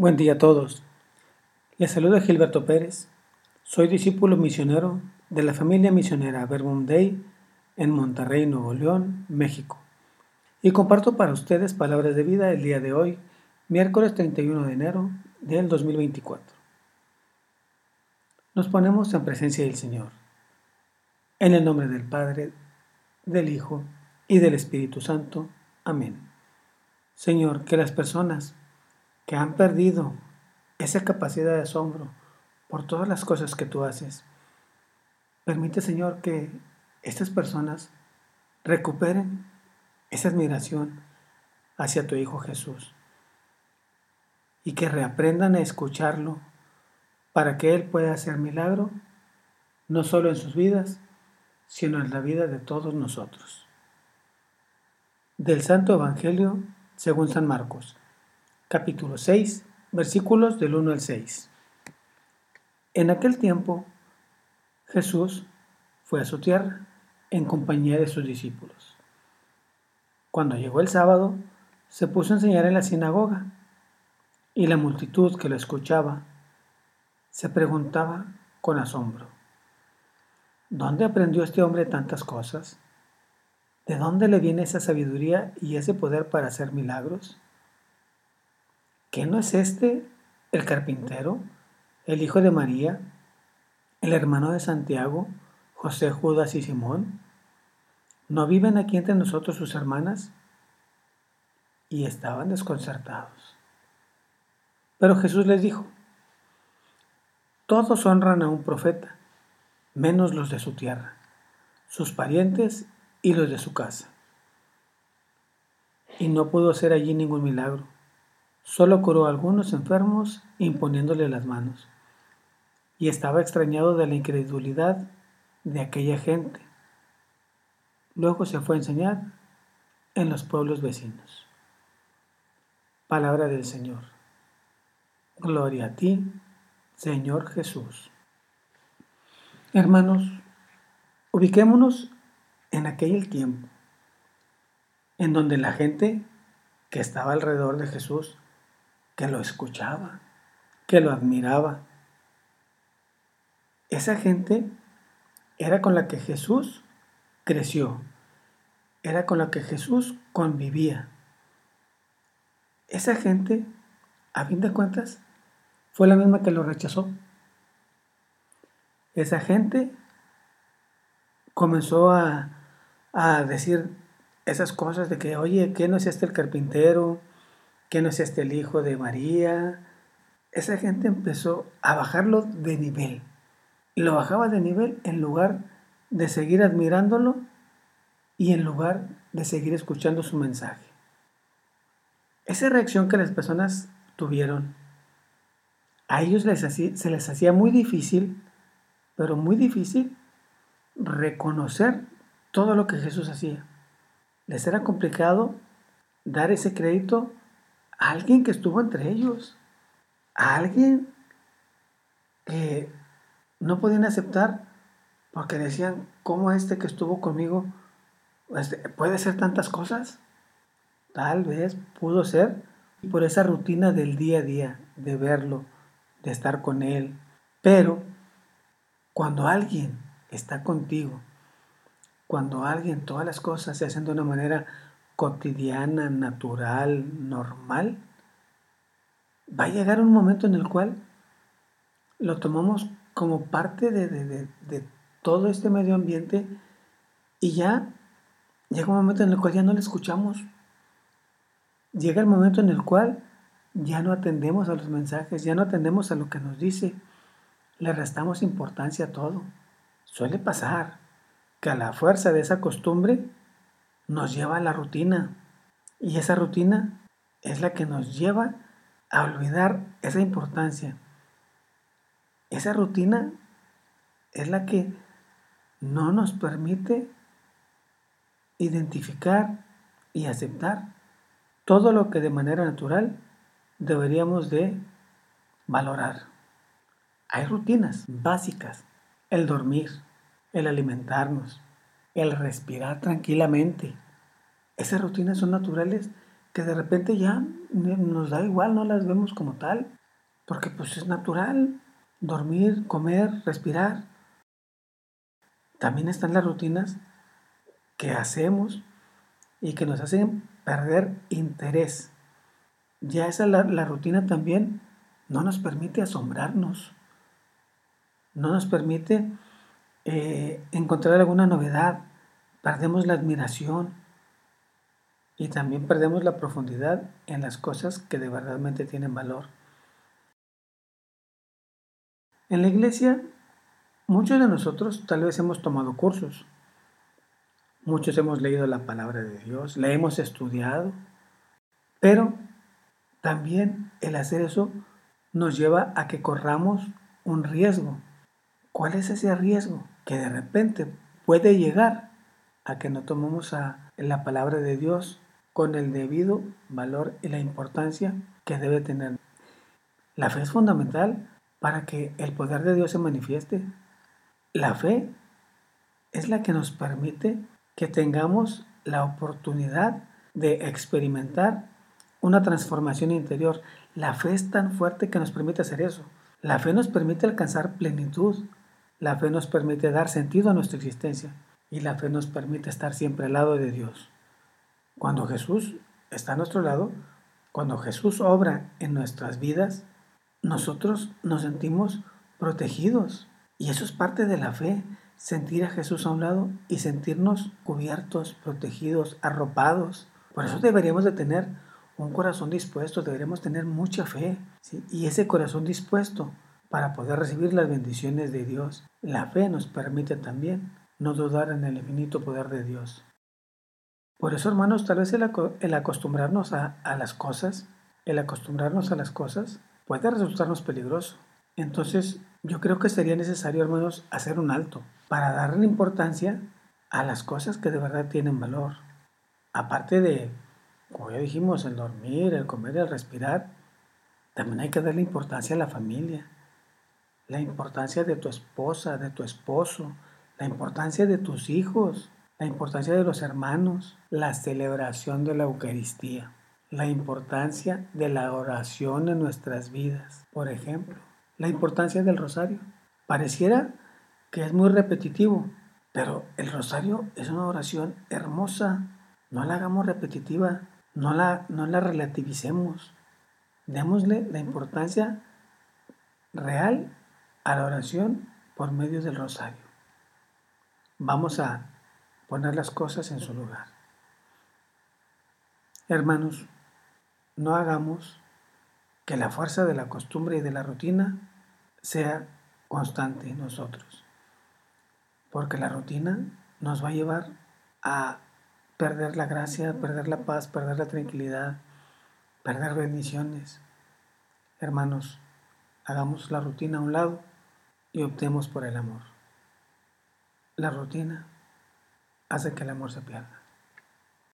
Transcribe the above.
Buen día a todos. Les saluda Gilberto Pérez. Soy discípulo misionero de la familia misionera Verbum Dei en Monterrey, Nuevo León, México. Y comparto para ustedes palabras de vida el día de hoy, miércoles 31 de enero del 2024. Nos ponemos en presencia del Señor. En el nombre del Padre, del Hijo y del Espíritu Santo. Amén. Señor, que las personas que han perdido esa capacidad de asombro por todas las cosas que tú haces. Permite, Señor, que estas personas recuperen esa admiración hacia tu Hijo Jesús y que reaprendan a escucharlo para que Él pueda hacer milagro, no solo en sus vidas, sino en la vida de todos nosotros. Del Santo Evangelio según San Marcos capítulo 6, versículos del 1 al 6. En aquel tiempo, Jesús fue a su tierra en compañía de sus discípulos. Cuando llegó el sábado, se puso a enseñar en la sinagoga, y la multitud que lo escuchaba se preguntaba con asombro, ¿dónde aprendió este hombre tantas cosas? ¿De dónde le viene esa sabiduría y ese poder para hacer milagros? ¿Qué no es este el carpintero, el hijo de María, el hermano de Santiago, José, Judas y Simón? ¿No viven aquí entre nosotros sus hermanas? Y estaban desconcertados. Pero Jesús les dijo, todos honran a un profeta, menos los de su tierra, sus parientes y los de su casa. Y no pudo ser allí ningún milagro Solo curó a algunos enfermos imponiéndole las manos. Y estaba extrañado de la incredulidad de aquella gente. Luego se fue a enseñar en los pueblos vecinos. Palabra del Señor. Gloria a ti, Señor Jesús. Hermanos, ubiquémonos en aquel tiempo, en donde la gente que estaba alrededor de Jesús que lo escuchaba, que lo admiraba. Esa gente era con la que Jesús creció, era con la que Jesús convivía. Esa gente, a fin de cuentas, fue la misma que lo rechazó. Esa gente comenzó a, a decir esas cosas de que, oye, ¿qué no es este el carpintero? Que no es este el hijo de María. Esa gente empezó a bajarlo de nivel. Lo bajaba de nivel en lugar de seguir admirándolo y en lugar de seguir escuchando su mensaje. Esa reacción que las personas tuvieron, a ellos se les hacía muy difícil, pero muy difícil, reconocer todo lo que Jesús hacía. Les era complicado dar ese crédito alguien que estuvo entre ellos, alguien que no podían aceptar porque decían, ¿cómo este que estuvo conmigo este, puede ser tantas cosas? Tal vez pudo ser por esa rutina del día a día, de verlo, de estar con él. Pero cuando alguien está contigo, cuando alguien, todas las cosas se hacen de una manera cotidiana, natural, normal, va a llegar un momento en el cual lo tomamos como parte de, todo este medio ambiente y ya llega un momento en el cual ya no le escuchamos. Llega el momento en el cual ya no atendemos a los mensajes, ya no atendemos a lo que nos dice, le restamos importancia a todo. Suele pasar que a la fuerza de esa costumbre nos lleva a la rutina. Y esa rutina es la que nos lleva a olvidar esa importancia. Esa rutina es la que no nos permite identificar y aceptar todo lo que de manera natural deberíamos de valorar. Hay rutinas básicas, el dormir, el alimentarnos, el respirar tranquilamente. Esas rutinas son naturales que de repente ya nos da igual, no las vemos como tal, porque pues es natural dormir, comer, respirar. También están las rutinas que hacemos y que nos hacen perder interés. Ya esa la, la rutina también no nos permite asombrarnos, no nos permite eh, encontrar alguna novedad, perdemos la admiración y también perdemos la profundidad en las cosas que de verdadmente tienen valor. En la iglesia, muchos de nosotros tal vez hemos tomado cursos, muchos hemos leído la palabra de Dios, la hemos estudiado, pero también el hacer eso nos lleva a que corramos un riesgo. ¿Cuál es ese riesgo? Que de repente puede llegar a que no tomemos a la palabra de Dios con el debido valor y la importancia que debe tener. La fe es fundamental para que el poder de Dios se manifieste. La fe es la que nos permite que tengamos la oportunidad de experimentar una transformación interior. La fe es tan fuerte que nos permite hacer eso. La fe nos permite alcanzar plenitud. La fe nos permite dar sentido a nuestra existencia. Y la fe nos permite estar siempre al lado de Dios. Cuando Jesús está a nuestro lado, cuando Jesús obra en nuestras vidas, nosotros nos sentimos protegidos. Y eso es parte de la fe, sentir a Jesús a un lado y sentirnos cubiertos, protegidos, arropados. Por eso deberíamos de tener un corazón dispuesto, deberíamos tener mucha fe. Y ese corazón dispuesto para poder recibir las bendiciones de Dios, la fe nos permite también no dudar en el infinito poder de Dios. Por eso, hermanos, tal vez el, acostumbrarnos a, a las cosas, el acostumbrarnos a las cosas, puede resultarnos peligroso. Entonces, yo creo que sería necesario, hermanos, hacer un alto para darle importancia a las cosas que de verdad tienen valor. Aparte de como ya dijimos, el dormir, el comer, el respirar, también hay que darle importancia a la familia, la importancia de tu esposa, de tu esposo, la importancia de tus hijos, la importancia de los hermanos, la celebración de la Eucaristía, la importancia de la oración en nuestras vidas, por ejemplo, la importancia del rosario. Pareciera que es muy repetitivo, pero el rosario es una oración hermosa, no la hagamos repetitiva, no la, no la relativicemos. Démosle la importancia real a la oración por medio del rosario. Vamos a poner las cosas en su lugar. Hermanos, no hagamos que la fuerza de la costumbre y de la rutina sea constante en nosotros, porque la rutina nos va a llevar a perder la gracia, perder la paz, perder la tranquilidad, perder bendiciones. Hermanos, hagamos la rutina a un lado y optemos por el amor. La rutina hace que el amor se pierda.